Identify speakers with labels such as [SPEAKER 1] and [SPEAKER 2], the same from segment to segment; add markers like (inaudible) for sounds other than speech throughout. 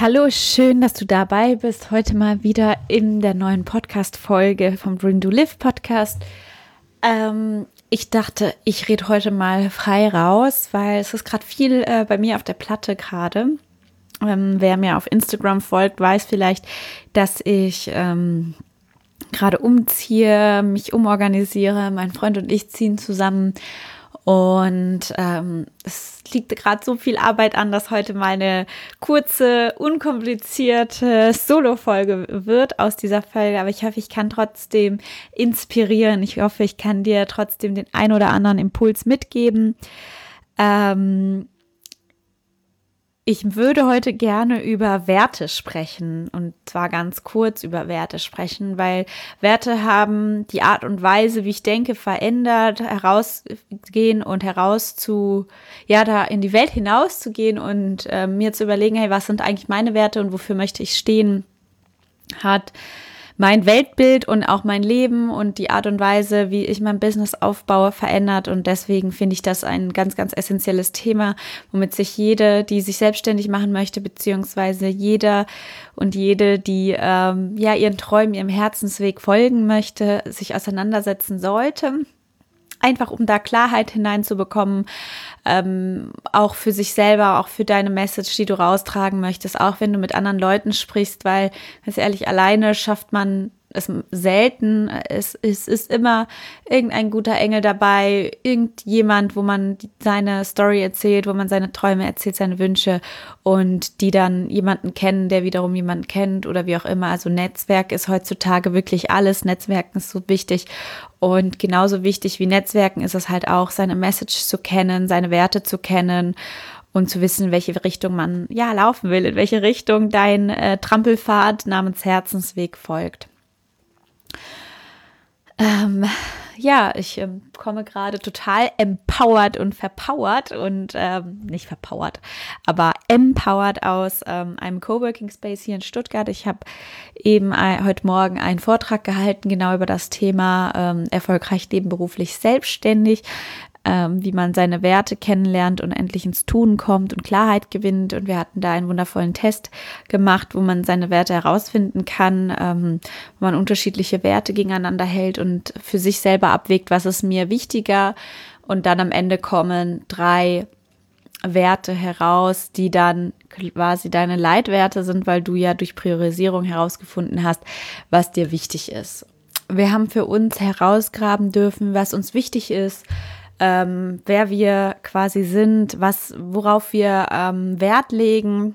[SPEAKER 1] Hallo, schön, dass du dabei bist. Heute mal wieder in der neuen Podcast-Folge vom Dream Do Live Podcast. Ähm, ich dachte, ich rede heute mal frei raus, weil es ist gerade viel äh, bei mir auf der Platte gerade. Ähm, wer mir auf Instagram folgt, weiß vielleicht, dass ich ähm, gerade umziehe, mich umorganisiere. Mein Freund und ich ziehen zusammen und ähm, es liegt gerade so viel Arbeit an, dass heute mal eine kurze, unkomplizierte Solo-Folge wird aus dieser Folge. Aber ich hoffe, ich kann trotzdem inspirieren. Ich hoffe, ich kann dir trotzdem den ein oder anderen Impuls mitgeben. Ähm, ich würde heute gerne über Werte sprechen und zwar ganz kurz über Werte sprechen, weil Werte haben die Art und Weise, wie ich denke, verändert, herausgehen und heraus zu, ja, da in die Welt hinauszugehen und äh, mir zu überlegen, hey, was sind eigentlich meine Werte und wofür möchte ich stehen, hat mein Weltbild und auch mein Leben und die Art und Weise, wie ich mein Business aufbaue, verändert. Und deswegen finde ich das ein ganz, ganz essentielles Thema, womit sich jede, die sich selbstständig machen möchte, beziehungsweise jeder und jede, die ähm, ja ihren Träumen, ihrem Herzensweg folgen möchte, sich auseinandersetzen sollte einfach um da Klarheit hineinzubekommen, ähm, auch für sich selber, auch für deine Message, die du raustragen möchtest, auch wenn du mit anderen Leuten sprichst, weil, ganz ehrlich, alleine schafft man es selten. Es, es ist immer irgendein guter Engel dabei, irgendjemand, wo man seine Story erzählt, wo man seine Träume erzählt, seine Wünsche und die dann jemanden kennen, der wiederum jemanden kennt oder wie auch immer. Also Netzwerk ist heutzutage wirklich alles. Netzwerken ist so wichtig. Und genauso wichtig wie Netzwerken ist es halt auch, seine Message zu kennen, seine Werte zu kennen und zu wissen, welche Richtung man ja laufen will, in welche Richtung dein äh, Trampelpfad namens Herzensweg folgt. Ähm, ja, ich ähm, komme gerade total empowered und verpowert und ähm, nicht verpowert, aber empowered aus ähm, einem Coworking Space hier in Stuttgart. Ich habe eben ein, heute Morgen einen Vortrag gehalten, genau über das Thema ähm, erfolgreich leben beruflich selbstständig ähm, wie man seine Werte kennenlernt und endlich ins Tun kommt und Klarheit gewinnt. Und wir hatten da einen wundervollen Test gemacht, wo man seine Werte herausfinden kann, ähm, wo man unterschiedliche Werte gegeneinander hält und für sich selber abwägt, was ist mir wichtiger. Und dann am Ende kommen drei Werte heraus, die dann quasi deine Leitwerte sind, weil du ja durch Priorisierung herausgefunden hast, was dir wichtig ist. Wir haben für uns herausgraben dürfen, was uns wichtig ist, ähm, wer wir quasi sind, was, worauf wir ähm, Wert legen,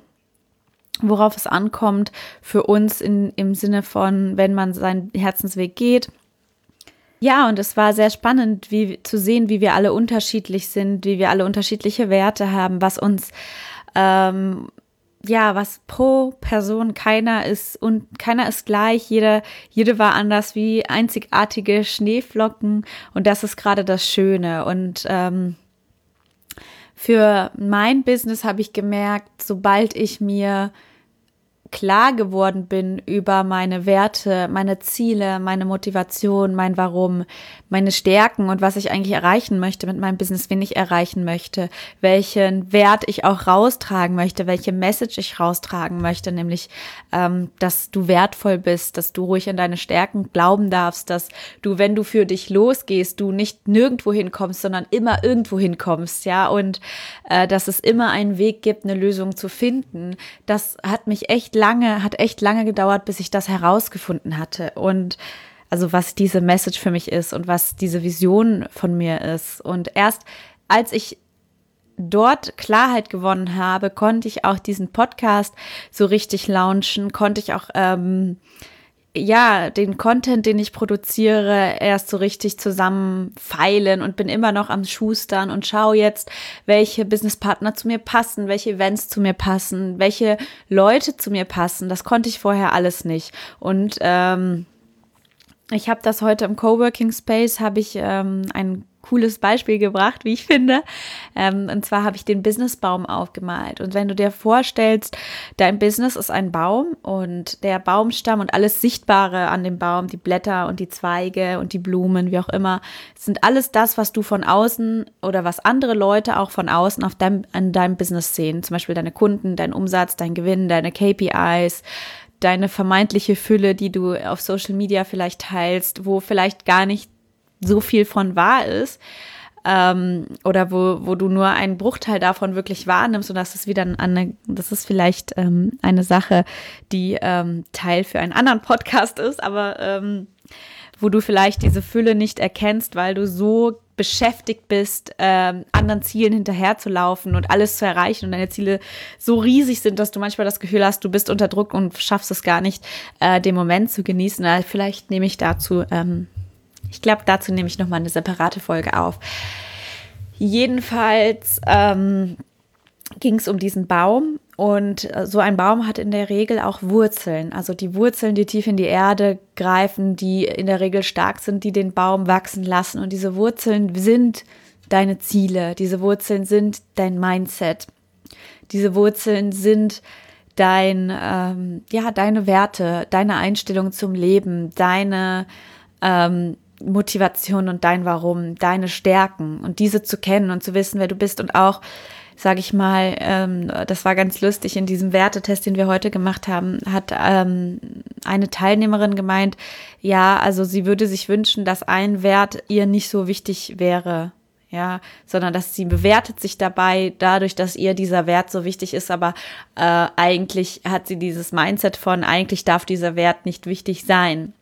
[SPEAKER 1] worauf es ankommt für uns in, im Sinne von, wenn man seinen Herzensweg geht. Ja, und es war sehr spannend, wie zu sehen, wie wir alle unterschiedlich sind, wie wir alle unterschiedliche Werte haben, was uns ähm, ja, was pro Person keiner ist und keiner ist gleich, jeder, jede war anders wie einzigartige Schneeflocken und das ist gerade das Schöne. Und ähm, für mein Business habe ich gemerkt, sobald ich mir klar geworden bin über meine Werte, meine Ziele, meine Motivation, mein Warum, meine Stärken und was ich eigentlich erreichen möchte mit meinem Business, wen ich erreichen möchte, welchen Wert ich auch raustragen möchte, welche Message ich raustragen möchte, nämlich, ähm, dass du wertvoll bist, dass du ruhig an deine Stärken glauben darfst, dass du, wenn du für dich losgehst, du nicht nirgendwo hinkommst, sondern immer irgendwo hinkommst, ja, und äh, dass es immer einen Weg gibt, eine Lösung zu finden. Das hat mich echt lange, hat echt lange gedauert, bis ich das herausgefunden hatte. Und also was diese Message für mich ist und was diese Vision von mir ist. Und erst als ich dort Klarheit gewonnen habe, konnte ich auch diesen Podcast so richtig launchen, konnte ich auch ähm, ja, den Content, den ich produziere, erst so richtig zusammenfeilen und bin immer noch am Schustern und schaue jetzt, welche Businesspartner zu mir passen, welche Events zu mir passen, welche Leute zu mir passen. Das konnte ich vorher alles nicht. Und ähm, ich habe das heute im Coworking Space, habe ich ähm, ein cooles Beispiel gebracht, wie ich finde. Ähm, und zwar habe ich den Businessbaum aufgemalt. Und wenn du dir vorstellst, dein Business ist ein Baum und der Baumstamm und alles Sichtbare an dem Baum, die Blätter und die Zweige und die Blumen, wie auch immer, sind alles das, was du von außen oder was andere Leute auch von außen auf deinem, an deinem Business sehen. Zum Beispiel deine Kunden, dein Umsatz, dein Gewinn, deine KPIs, deine vermeintliche Fülle, die du auf Social Media vielleicht teilst, wo vielleicht gar nicht so viel von wahr ist. Ähm, oder wo, wo du nur einen Bruchteil davon wirklich wahrnimmst und das ist wieder eine, das ist vielleicht ähm, eine Sache, die ähm, Teil für einen anderen Podcast ist, aber ähm, wo du vielleicht diese Fülle nicht erkennst, weil du so beschäftigt bist, ähm, anderen Zielen hinterherzulaufen und alles zu erreichen und deine Ziele so riesig sind, dass du manchmal das Gefühl hast, du bist unter Druck und schaffst es gar nicht, äh, den Moment zu genießen. Also vielleicht nehme ich dazu ähm, ich glaube, dazu nehme ich nochmal eine separate Folge auf. Jedenfalls ähm, ging es um diesen Baum und äh, so ein Baum hat in der Regel auch Wurzeln, also die Wurzeln, die tief in die Erde greifen, die in der Regel stark sind, die den Baum wachsen lassen. Und diese Wurzeln sind deine Ziele, diese Wurzeln sind dein Mindset, diese Wurzeln sind dein, ähm, ja, deine Werte, deine Einstellung zum Leben, deine ähm, Motivation und dein Warum, deine Stärken und diese zu kennen und zu wissen, wer du bist und auch, sage ich mal, ähm, das war ganz lustig in diesem Wertetest, den wir heute gemacht haben, hat ähm, eine Teilnehmerin gemeint, ja, also sie würde sich wünschen, dass ein Wert ihr nicht so wichtig wäre. Ja, sondern dass sie bewertet sich dabei dadurch, dass ihr dieser Wert so wichtig ist, aber äh, eigentlich hat sie dieses Mindset von, eigentlich darf dieser Wert nicht wichtig sein.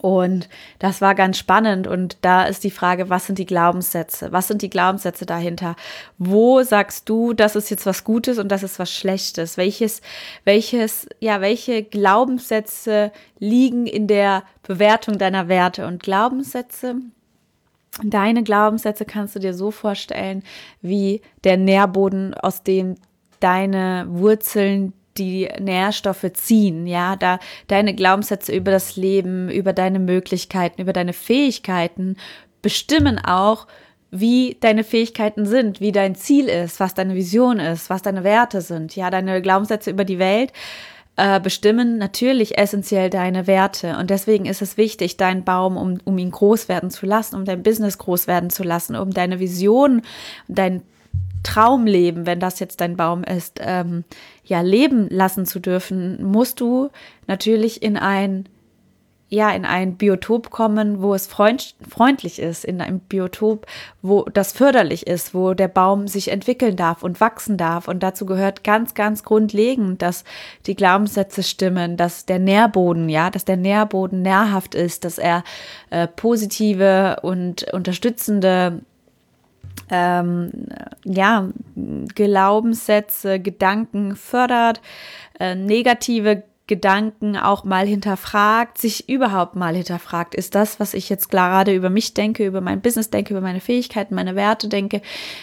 [SPEAKER 1] Und das war ganz spannend. Und da ist die Frage, was sind die Glaubenssätze? Was sind die Glaubenssätze dahinter? Wo sagst du, das ist jetzt was Gutes und das ist was Schlechtes? Welches, welches, ja, welche Glaubenssätze liegen in der Bewertung deiner Werte und Glaubenssätze? Deine Glaubenssätze kannst du dir so vorstellen wie der Nährboden, aus dem deine Wurzeln die Nährstoffe ziehen, ja, da deine Glaubenssätze über das Leben, über deine Möglichkeiten, über deine Fähigkeiten bestimmen auch, wie deine Fähigkeiten sind, wie dein Ziel ist, was deine Vision ist, was deine Werte sind, ja, deine Glaubenssätze über die Welt äh, bestimmen natürlich essentiell deine Werte. Und deswegen ist es wichtig, deinen Baum, um, um ihn groß werden zu lassen, um dein Business groß werden zu lassen, um deine Vision, dein Traumleben, wenn das jetzt dein Baum ist, ähm, ja, leben lassen zu dürfen, musst du natürlich in ein ja, in ein Biotop kommen, wo es freund, freundlich ist, in ein Biotop, wo das förderlich ist, wo der Baum sich entwickeln darf und wachsen darf. Und dazu gehört ganz, ganz grundlegend, dass die Glaubenssätze stimmen, dass der Nährboden, ja, dass der Nährboden nährhaft ist, dass er äh, positive und unterstützende ähm, ja, Glaubenssätze, Gedanken fördert, äh, negative Gedanken auch mal hinterfragt, sich überhaupt mal hinterfragt, ist das, was ich jetzt gerade über mich denke, über mein Business denke, über meine Fähigkeiten, meine Werte denke,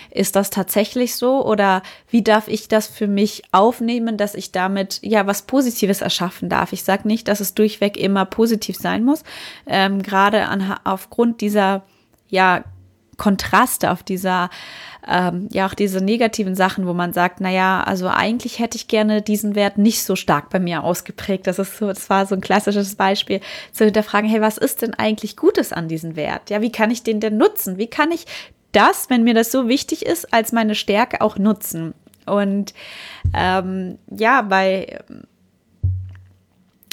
[SPEAKER 1] ist das tatsächlich so? Oder wie darf ich das für mich aufnehmen, dass ich damit ja was Positives erschaffen darf? Ich sage nicht, dass es durchweg immer positiv sein muss, ähm, gerade an, aufgrund dieser ja Kontraste, auf dieser, ähm, ja, auch diese negativen Sachen, wo man sagt, naja, also eigentlich hätte ich gerne diesen Wert nicht so stark bei mir ausgeprägt. Das ist so, das war so ein klassisches Beispiel, zu hinterfragen, hey, was ist denn eigentlich Gutes an diesem Wert? Ja, wie kann ich den denn nutzen? Wie kann ich das, wenn mir das so wichtig ist, als meine Stärke auch nutzen? Und ähm, ja, bei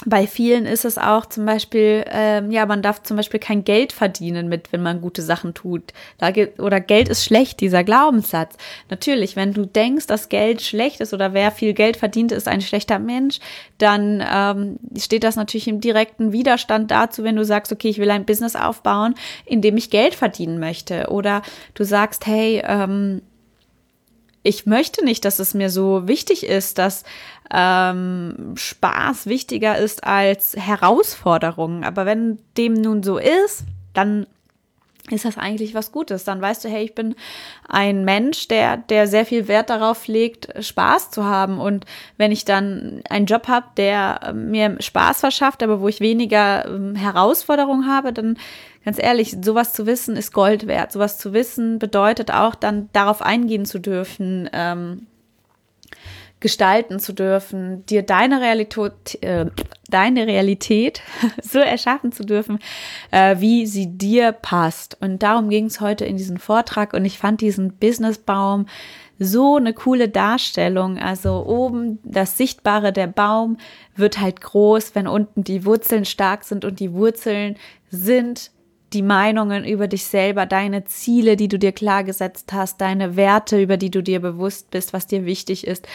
[SPEAKER 1] bei vielen ist es auch zum Beispiel, ähm, ja, man darf zum Beispiel kein Geld verdienen mit, wenn man gute Sachen tut. Da geht, oder Geld ist schlecht, dieser Glaubenssatz. Natürlich, wenn du denkst, dass Geld schlecht ist oder wer viel Geld verdient, ist ein schlechter Mensch, dann ähm, steht das natürlich im direkten Widerstand dazu, wenn du sagst, okay, ich will ein Business aufbauen, in dem ich Geld verdienen möchte. Oder du sagst, hey, ähm, ich möchte nicht, dass es mir so wichtig ist, dass ähm, Spaß wichtiger ist als Herausforderungen. Aber wenn dem nun so ist, dann ist das eigentlich was Gutes. Dann weißt du, hey, ich bin ein Mensch, der, der sehr viel Wert darauf legt, Spaß zu haben. Und wenn ich dann einen Job habe, der mir Spaß verschafft, aber wo ich weniger ähm, Herausforderungen habe, dann ganz ehrlich, sowas zu wissen ist Gold wert. Sowas zu wissen bedeutet auch dann darauf eingehen zu dürfen, ähm, gestalten zu dürfen, dir deine Realität, äh, deine Realität (laughs) so erschaffen zu dürfen, äh, wie sie dir passt. Und darum ging es heute in diesem Vortrag und ich fand diesen Businessbaum so eine coole Darstellung. Also oben das Sichtbare der Baum wird halt groß, wenn unten die Wurzeln stark sind und die Wurzeln sind die Meinungen über dich selber, deine Ziele, die du dir klar gesetzt hast, deine Werte, über die du dir bewusst bist, was dir wichtig ist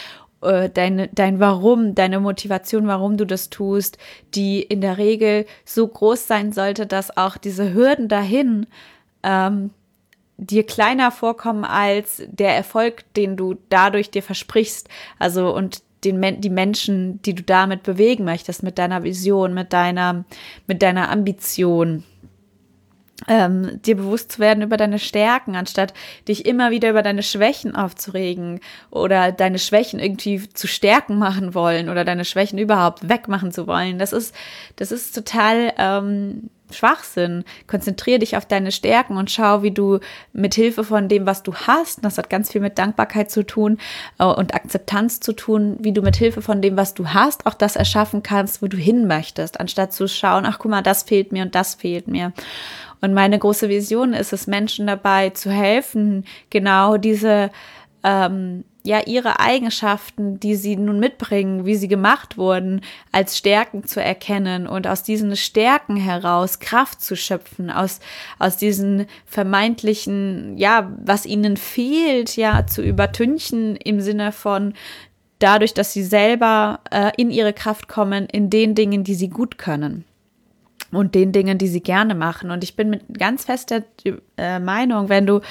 [SPEAKER 1] äh, dein, dein Warum, deine Motivation, warum du das tust, die in der Regel so groß sein sollte, dass auch diese Hürden dahin ähm, dir kleiner vorkommen als der Erfolg, den du dadurch dir versprichst. Also und den, die Menschen, die du damit bewegen möchtest, mit deiner Vision, mit deiner, mit deiner Ambition ähm, dir bewusst zu werden über deine Stärken, anstatt dich immer wieder über deine Schwächen aufzuregen oder deine Schwächen irgendwie zu stärken machen wollen oder deine Schwächen überhaupt wegmachen zu wollen. Das ist, das ist total ähm, Schwachsinn. Konzentriere dich auf deine Stärken und schau, wie du mit Hilfe von dem, was du hast, das hat ganz viel mit Dankbarkeit zu tun äh, und Akzeptanz zu tun, wie du mit Hilfe von dem, was du hast, auch das erschaffen kannst, wo du hin möchtest, anstatt zu schauen, ach guck mal, das fehlt mir und das fehlt mir. Und meine große Vision ist es, Menschen dabei zu helfen, genau diese, ähm, ja, ihre Eigenschaften, die sie nun mitbringen, wie sie gemacht wurden, als Stärken zu erkennen und aus diesen Stärken heraus Kraft zu schöpfen, aus, aus diesen vermeintlichen, ja, was ihnen fehlt, ja, zu übertünchen im Sinne von, dadurch, dass sie selber äh, in ihre Kraft kommen, in den Dingen, die sie gut können und den Dingen, die sie gerne machen. Und ich bin mit ganz fester äh, Meinung, wenn du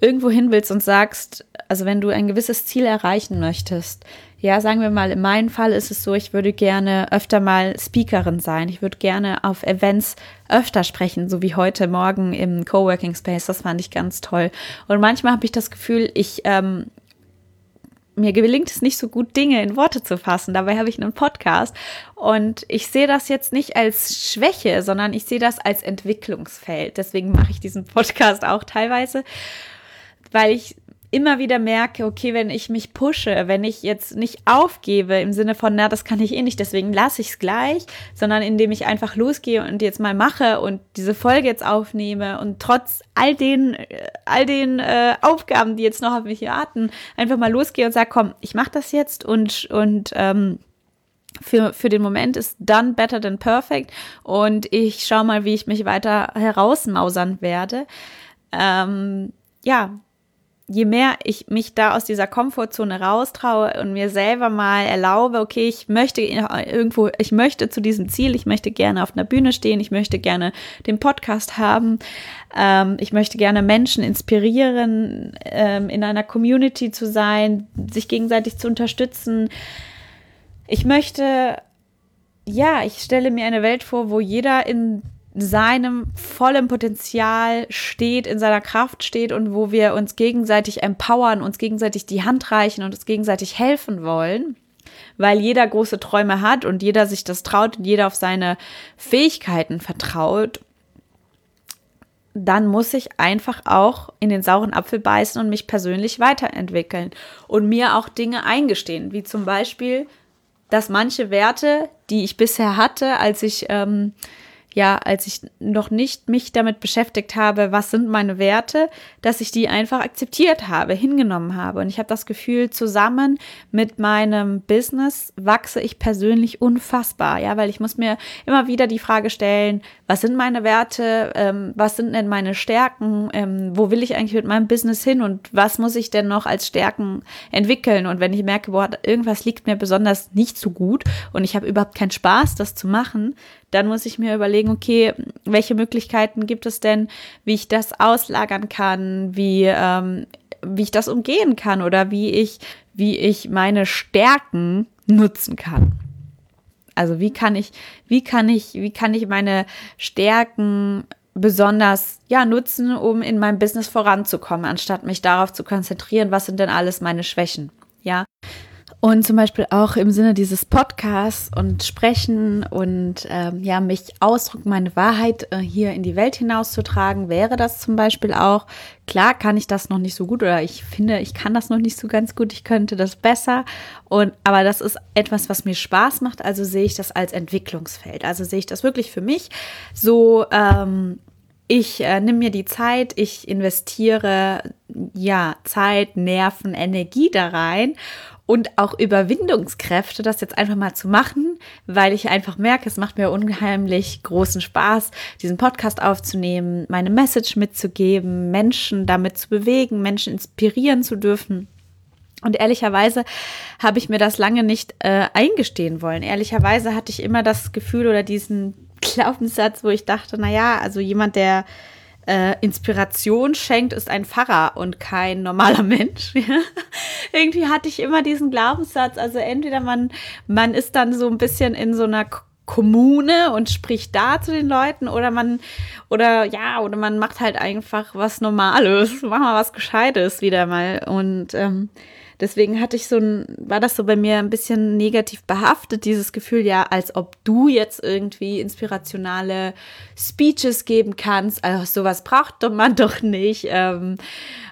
[SPEAKER 1] irgendwo hin willst und sagst, also wenn du ein gewisses Ziel erreichen möchtest, ja, sagen wir mal, in meinem Fall ist es so, ich würde gerne öfter mal Speakerin sein. Ich würde gerne auf Events öfter sprechen, so wie heute Morgen im Coworking Space. Das fand ich ganz toll. Und manchmal habe ich das Gefühl, ich ähm, mir gelingt es nicht so gut, Dinge in Worte zu fassen. Dabei habe ich einen Podcast. Und ich sehe das jetzt nicht als Schwäche, sondern ich sehe das als Entwicklungsfeld. Deswegen mache ich diesen Podcast auch teilweise, weil ich immer wieder merke, okay, wenn ich mich pushe, wenn ich jetzt nicht aufgebe im Sinne von, na, das kann ich eh nicht, deswegen lasse ich es gleich, sondern indem ich einfach losgehe und jetzt mal mache und diese Folge jetzt aufnehme und trotz all den, äh, all den äh, Aufgaben, die jetzt noch auf mich warten, einfach mal losgehe und sage, komm, ich mache das jetzt und, und ähm, für, für den Moment ist done better than perfect und ich schaue mal, wie ich mich weiter herausmausern werde. Ähm, ja, je mehr ich mich da aus dieser Komfortzone raustraue und mir selber mal erlaube, okay, ich möchte irgendwo, ich möchte zu diesem Ziel, ich möchte gerne auf einer Bühne stehen, ich möchte gerne den Podcast haben, ähm, ich möchte gerne Menschen inspirieren, ähm, in einer Community zu sein, sich gegenseitig zu unterstützen. Ich möchte, ja, ich stelle mir eine Welt vor, wo jeder in seinem vollen Potenzial steht, in seiner Kraft steht und wo wir uns gegenseitig empowern, uns gegenseitig die Hand reichen und uns gegenseitig helfen wollen, weil jeder große Träume hat und jeder sich das traut und jeder auf seine Fähigkeiten vertraut. dann muss ich einfach auch in den sauren Apfel beißen und mich persönlich weiterentwickeln und mir auch Dinge eingestehen, wie zum Beispiel, dass manche Werte, die ich bisher hatte, als ich ähm, ja, als ich noch nicht mich damit beschäftigt habe, was sind meine Werte, dass ich die einfach akzeptiert habe, hingenommen habe. Und ich habe das Gefühl, zusammen mit meinem Business wachse ich persönlich unfassbar, ja, weil ich muss mir immer wieder die Frage stellen, was sind meine Werte, ähm, was sind denn meine Stärken, ähm, wo will ich eigentlich mit meinem Business hin und was muss ich denn noch als Stärken entwickeln? Und wenn ich merke, boah, irgendwas liegt mir besonders nicht so gut und ich habe überhaupt keinen Spaß, das zu machen, dann muss ich mir überlegen, okay, welche Möglichkeiten gibt es denn, wie ich das auslagern kann, wie, ähm, wie ich das umgehen kann oder wie ich, wie ich meine Stärken nutzen kann. Also wie kann ich, wie kann ich, wie kann ich meine Stärken besonders ja nutzen, um in meinem Business voranzukommen, anstatt mich darauf zu konzentrieren, was sind denn alles meine Schwächen? Ja. Und zum Beispiel auch im Sinne dieses Podcasts und Sprechen und ähm, ja, mich ausdrücken, meine Wahrheit äh, hier in die Welt hinauszutragen, wäre das zum Beispiel auch. Klar kann ich das noch nicht so gut oder ich finde, ich kann das noch nicht so ganz gut, ich könnte das besser. Und aber das ist etwas, was mir Spaß macht, also sehe ich das als Entwicklungsfeld. Also sehe ich das wirklich für mich so. Ähm, ich äh, nehme mir die Zeit, ich investiere ja Zeit, Nerven, Energie da rein und auch Überwindungskräfte, das jetzt einfach mal zu machen, weil ich einfach merke, es macht mir unheimlich großen Spaß, diesen Podcast aufzunehmen, meine Message mitzugeben, Menschen damit zu bewegen, Menschen inspirieren zu dürfen. Und ehrlicherweise habe ich mir das lange nicht äh, eingestehen wollen. Ehrlicherweise hatte ich immer das Gefühl oder diesen Glaubenssatz, wo ich dachte, na ja, also jemand, der äh, Inspiration schenkt, ist ein Pfarrer und kein normaler (laughs) Mensch. Irgendwie hatte ich immer diesen Glaubenssatz. Also entweder man, man ist dann so ein bisschen in so einer Kommune und spricht da zu den Leuten oder man oder ja oder man macht halt einfach was Normales, mach mal was Gescheites wieder mal und ähm, Deswegen hatte ich so ein, war das so bei mir ein bisschen negativ behaftet, dieses Gefühl, ja, als ob du jetzt irgendwie inspirationale Speeches geben kannst. Also sowas braucht man (laughs) doch nicht. Ähm,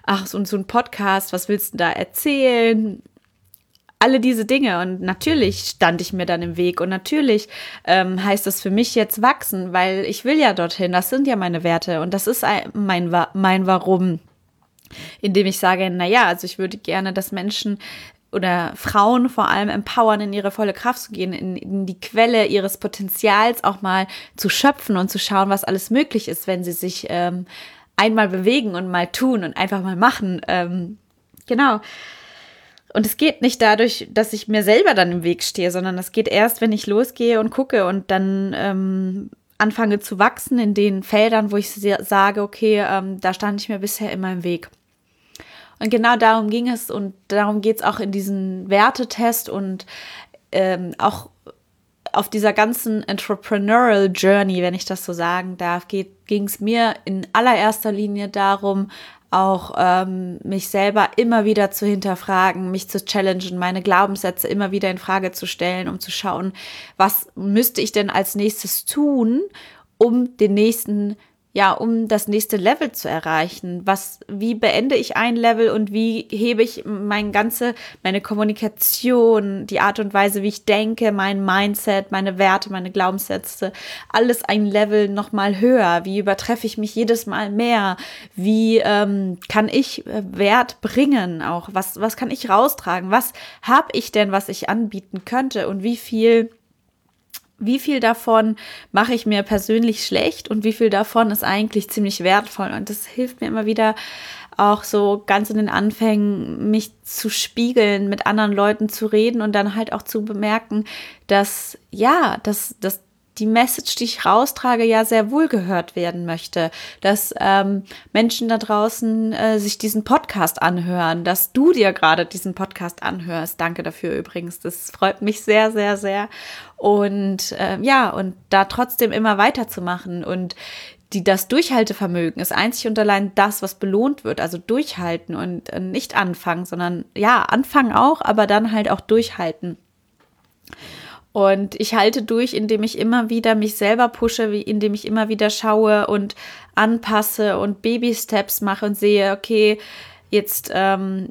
[SPEAKER 1] ach, so, so ein Podcast, was willst du da erzählen? alle diese Dinge. Und natürlich stand ich mir dann im Weg. Und natürlich ähm, heißt das für mich jetzt wachsen, weil ich will ja dorthin. Das sind ja meine Werte und das ist mein, mein Warum indem ich sage, na ja, also ich würde gerne, dass Menschen oder Frauen vor allem empowern, in ihre volle Kraft zu gehen, in, in, die Quelle ihres Potenzials auch mal zu schöpfen und zu schauen, was alles möglich ist, wenn sie sich ähm, einmal bewegen und mal tun und einfach mal machen. Ähm, genau. Und es geht nicht dadurch, dass ich mir selber dann im Weg stehe, sondern es geht erst, wenn ich losgehe und gucke und dann ähm, anfange zu wachsen in den Feldern, wo ich sage, okay, ähm, da stand ich mir bisher immer im Weg. Und genau darum ging es und darum geht es auch in diesem Wertetest und ähm, auch auf dieser ganzen Entrepreneurial Journey, wenn ich das so sagen darf, ging es mir in allererster Linie darum, auch ähm, mich selber immer wieder zu hinterfragen, mich zu challengen, meine Glaubenssätze immer wieder in Frage zu stellen, um zu schauen, was müsste ich denn als nächstes tun, um den nächsten ja, um das nächste Level zu erreichen. Was, wie beende ich ein Level und wie hebe ich mein ganze, meine Kommunikation, die Art und Weise, wie ich denke, mein Mindset, meine Werte, meine Glaubenssätze, alles ein Level nochmal höher? Wie übertreffe ich mich jedes Mal mehr? Wie ähm, kann ich äh, Wert bringen auch? Was, was kann ich raustragen? Was habe ich denn, was ich anbieten könnte? Und wie viel wie viel davon mache ich mir persönlich schlecht und wie viel davon ist eigentlich ziemlich wertvoll. Und das hilft mir immer wieder auch so ganz in den Anfängen, mich zu spiegeln, mit anderen Leuten zu reden und dann halt auch zu bemerken, dass ja, dass, dass die Message, die ich raustrage, ja sehr wohl gehört werden möchte, dass ähm, Menschen da draußen äh, sich diesen Podcast anhören, dass du dir gerade diesen Podcast anhörst. Danke dafür übrigens. Das freut mich sehr, sehr, sehr. Und äh, ja, und da trotzdem immer weiterzumachen und die das Durchhaltevermögen ist einzig und allein das, was belohnt wird. Also durchhalten und äh, nicht anfangen, sondern ja, anfangen auch, aber dann halt auch durchhalten. Und ich halte durch, indem ich immer wieder mich selber pushe, indem ich immer wieder schaue und anpasse und Baby-Steps mache und sehe, okay, jetzt ähm,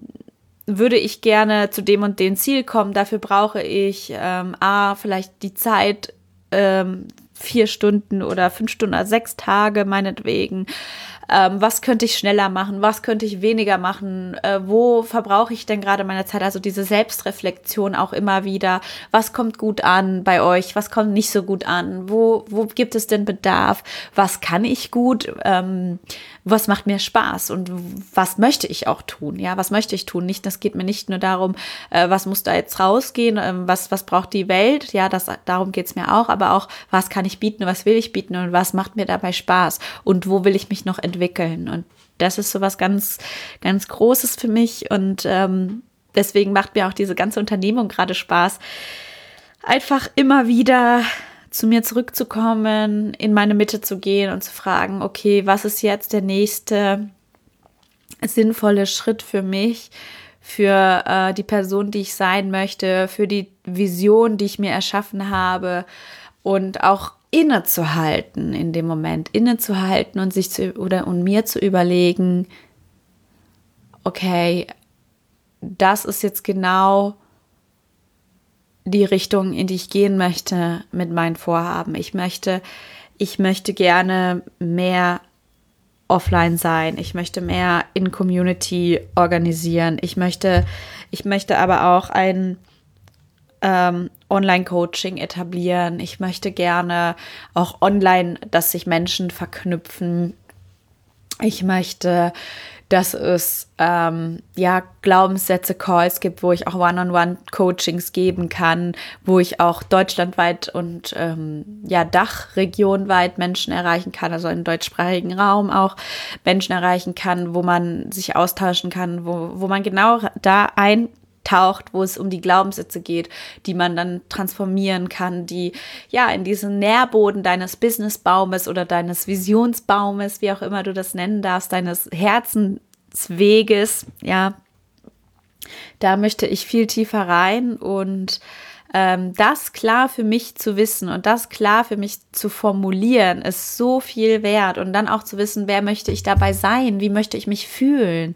[SPEAKER 1] würde ich gerne zu dem und dem Ziel kommen. Dafür brauche ich ähm, A, vielleicht die Zeit, ähm, vier Stunden oder fünf Stunden oder sechs Tage meinetwegen ähm, was könnte ich schneller machen, was könnte ich weniger machen, äh, wo verbrauche ich denn gerade meine Zeit, also diese Selbstreflexion auch immer wieder, was kommt gut an bei euch, was kommt nicht so gut an, wo, wo gibt es denn Bedarf, was kann ich gut, ähm, was macht mir Spaß? Und was möchte ich auch tun, ja, was möchte ich tun, nicht, das geht mir nicht nur darum, äh, was muss da jetzt rausgehen, äh, was, was braucht die Welt, ja, das, darum geht's mir auch, aber auch, was kann ich bieten, was will ich bieten? Und was macht mir dabei Spaß? Und wo will ich mich noch entwickeln entwickeln. Und das ist so was ganz, ganz Großes für mich. Und ähm, deswegen macht mir auch diese ganze Unternehmung gerade Spaß. Einfach immer wieder zu mir zurückzukommen, in meine Mitte zu gehen und zu fragen, okay, was ist jetzt der nächste sinnvolle Schritt für mich, für äh, die Person, die ich sein möchte, für die Vision, die ich mir erschaffen habe und auch innezuhalten in dem Moment, innezuhalten und sich zu oder und mir zu überlegen, okay, das ist jetzt genau die Richtung, in die ich gehen möchte mit meinen Vorhaben. Ich möchte, ich möchte gerne mehr offline sein. Ich möchte mehr in Community organisieren. Ich möchte, ich möchte aber auch ein ähm, Online-Coaching etablieren. Ich möchte gerne auch online, dass sich Menschen verknüpfen. Ich möchte, dass es ähm, ja Glaubenssätze, Calls gibt, wo ich auch One-on-One-Coachings geben kann, wo ich auch deutschlandweit und ähm, ja Dachregionweit Menschen erreichen kann, also im deutschsprachigen Raum auch Menschen erreichen kann, wo man sich austauschen kann, wo, wo man genau da ein taucht, wo es um die Glaubenssätze geht, die man dann transformieren kann, die ja in diesen Nährboden deines Businessbaumes oder deines Visionsbaumes, wie auch immer du das nennen darfst, deines Herzensweges, ja, da möchte ich viel tiefer rein und ähm, das klar für mich zu wissen und das klar für mich zu formulieren, ist so viel wert. Und dann auch zu wissen, wer möchte ich dabei sein, wie möchte ich mich fühlen.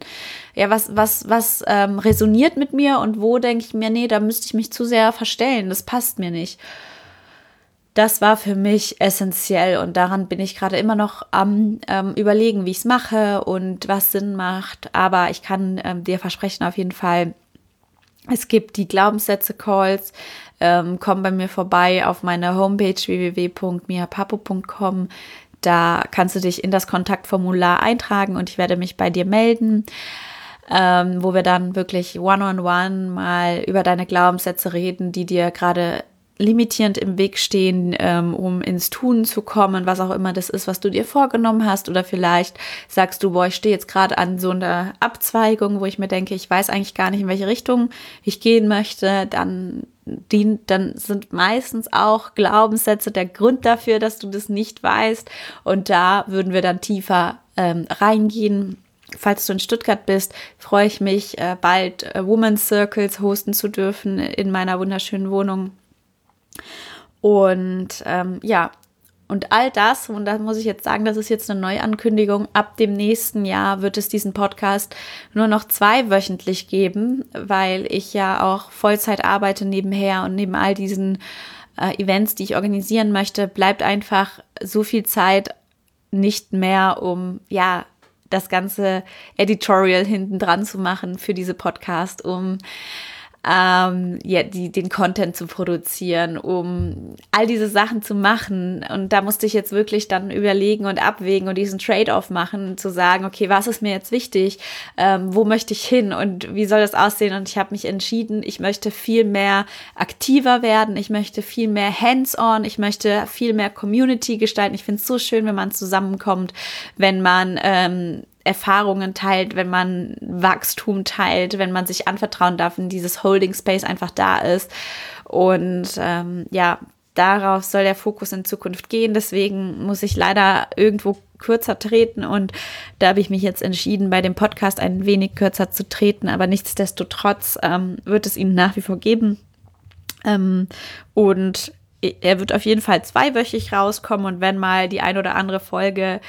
[SPEAKER 1] Ja, was, was, was ähm, resoniert mit mir und wo denke ich mir, nee, da müsste ich mich zu sehr verstellen, das passt mir nicht. Das war für mich essentiell und daran bin ich gerade immer noch am ähm, überlegen, wie ich es mache und was Sinn macht. Aber ich kann ähm, dir versprechen, auf jeden Fall, es gibt die Glaubenssätze-Calls, ähm, komm bei mir vorbei auf meiner Homepage www.miapapo.com. Da kannst du dich in das Kontaktformular eintragen und ich werde mich bei dir melden. Ähm, wo wir dann wirklich one-on-one -on -one mal über deine Glaubenssätze reden, die dir gerade limitierend im Weg stehen, ähm, um ins Tun zu kommen, was auch immer das ist, was du dir vorgenommen hast. Oder vielleicht sagst du, boah, ich stehe jetzt gerade an so einer Abzweigung, wo ich mir denke, ich weiß eigentlich gar nicht, in welche Richtung ich gehen möchte. Dann, die, dann sind meistens auch Glaubenssätze der Grund dafür, dass du das nicht weißt. Und da würden wir dann tiefer ähm, reingehen. Falls du in Stuttgart bist, freue ich mich, äh, bald äh, Women's Circles hosten zu dürfen in meiner wunderschönen Wohnung und ähm, ja, und all das, und da muss ich jetzt sagen, das ist jetzt eine Neuankündigung, ab dem nächsten Jahr wird es diesen Podcast nur noch zweiwöchentlich geben, weil ich ja auch Vollzeit arbeite nebenher und neben all diesen äh, Events, die ich organisieren möchte, bleibt einfach so viel Zeit nicht mehr, um ja das ganze Editorial hinten dran zu machen für diese Podcast, um ähm, ja, die, den Content zu produzieren, um all diese Sachen zu machen. Und da musste ich jetzt wirklich dann überlegen und abwägen und diesen Trade-off machen, zu sagen, okay, was ist mir jetzt wichtig? Ähm, wo möchte ich hin und wie soll das aussehen? Und ich habe mich entschieden, ich möchte viel mehr aktiver werden, ich möchte viel mehr hands-on, ich möchte viel mehr Community gestalten. Ich finde es so schön, wenn man zusammenkommt, wenn man ähm, Erfahrungen teilt, wenn man Wachstum teilt, wenn man sich anvertrauen darf und dieses Holding Space einfach da ist. Und ähm, ja, darauf soll der Fokus in Zukunft gehen. Deswegen muss ich leider irgendwo kürzer treten und da habe ich mich jetzt entschieden, bei dem Podcast ein wenig kürzer zu treten, aber nichtsdestotrotz ähm, wird es ihn nach wie vor geben. Ähm, und er wird auf jeden Fall zweiwöchig rauskommen und wenn mal die ein oder andere Folge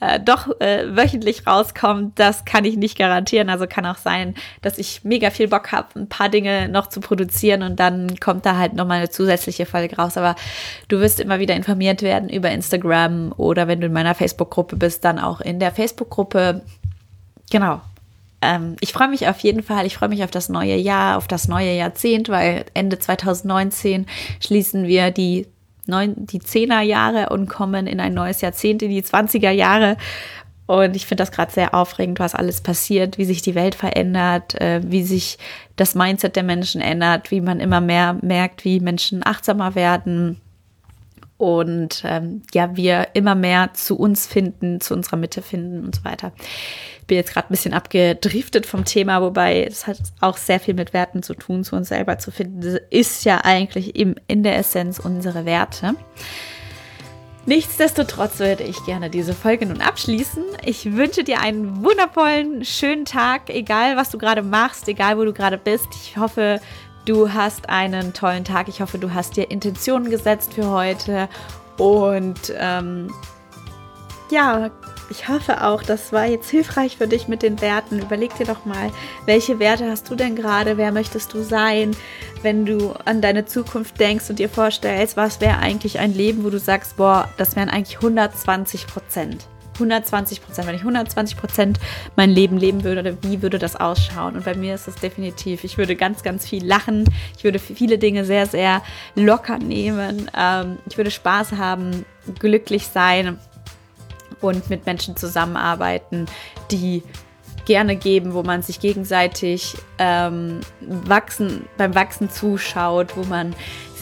[SPEAKER 1] äh, doch äh, wöchentlich rauskommt, das kann ich nicht garantieren. Also kann auch sein, dass ich mega viel Bock habe, ein paar Dinge noch zu produzieren und dann kommt da halt nochmal eine zusätzliche Folge raus. Aber du wirst immer wieder informiert werden über Instagram oder wenn du in meiner Facebook-Gruppe bist, dann auch in der Facebook-Gruppe. Genau. Ähm, ich freue mich auf jeden Fall. Ich freue mich auf das neue Jahr, auf das neue Jahrzehnt, weil Ende 2019 schließen wir die neun, die Zehnerjahre und kommen in ein neues Jahrzehnt, in die 20er Jahre. Und ich finde das gerade sehr aufregend, was alles passiert, wie sich die Welt verändert, äh, wie sich das Mindset der Menschen ändert, wie man immer mehr merkt, wie Menschen achtsamer werden, und ähm, ja, wir immer mehr zu uns finden, zu unserer Mitte finden und so weiter. Ich bin jetzt gerade ein bisschen abgedriftet vom Thema, wobei es hat auch sehr viel mit Werten zu tun, zu uns selber zu finden. Das ist ja eigentlich im, in der Essenz unsere Werte. Nichtsdestotrotz würde ich gerne diese Folge nun abschließen. Ich wünsche dir einen wundervollen, schönen Tag, egal was du gerade machst, egal wo du gerade bist. Ich hoffe, Du hast einen tollen Tag. Ich hoffe, du hast dir Intentionen gesetzt für heute. Und ähm, ja, ich hoffe auch, das war jetzt hilfreich für dich mit den Werten. Überleg dir doch mal, welche Werte hast du denn gerade? Wer möchtest du sein? Wenn du an deine Zukunft denkst und dir vorstellst, was wäre eigentlich ein Leben, wo du sagst, boah, das wären eigentlich 120 Prozent. 120 Prozent, wenn ich 120 Prozent mein Leben leben würde, wie würde das ausschauen? Und bei mir ist es definitiv, ich würde ganz, ganz viel lachen. Ich würde viele Dinge sehr, sehr locker nehmen. Ähm, ich würde Spaß haben, glücklich sein und mit Menschen zusammenarbeiten, die gerne geben, wo man sich gegenseitig ähm, wachsen, beim Wachsen zuschaut, wo man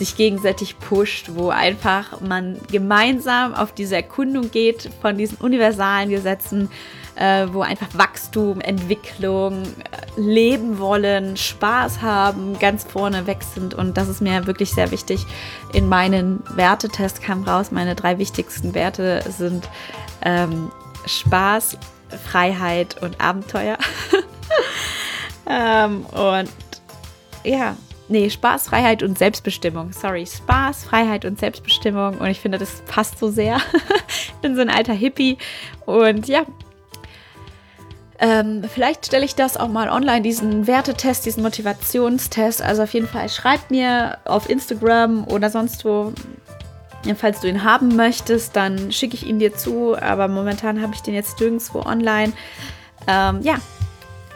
[SPEAKER 1] sich gegenseitig pusht, wo einfach man gemeinsam auf diese Erkundung geht von diesen universalen Gesetzen, äh, wo einfach Wachstum, Entwicklung, äh, leben wollen, Spaß haben, ganz vorne weg sind. Und das ist mir wirklich sehr wichtig. In meinen Wertetest kam raus, meine drei wichtigsten Werte sind ähm, Spaß, Freiheit und Abenteuer. (laughs) ähm, und ja, nee, Spaß, Freiheit und Selbstbestimmung. Sorry, Spaß, Freiheit und Selbstbestimmung. Und ich finde, das passt so sehr. (laughs) ich bin so ein alter Hippie. Und ja, ähm, vielleicht stelle ich das auch mal online, diesen Wertetest, diesen Motivationstest. Also auf jeden Fall schreibt mir auf Instagram oder sonst wo, Falls du ihn haben möchtest, dann schicke ich ihn dir zu, aber momentan habe ich den jetzt nirgendwo online. Ähm, ja,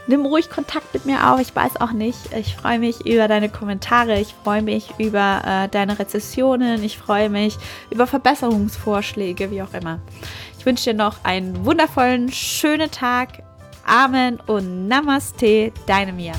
[SPEAKER 1] nimm ruhig Kontakt mit mir auf. Ich weiß auch nicht. Ich freue mich über deine Kommentare. Ich freue mich über äh, deine Rezessionen. Ich freue mich über Verbesserungsvorschläge, wie auch immer. Ich wünsche dir noch einen wundervollen, schönen Tag. Amen und Namaste, deine Mia.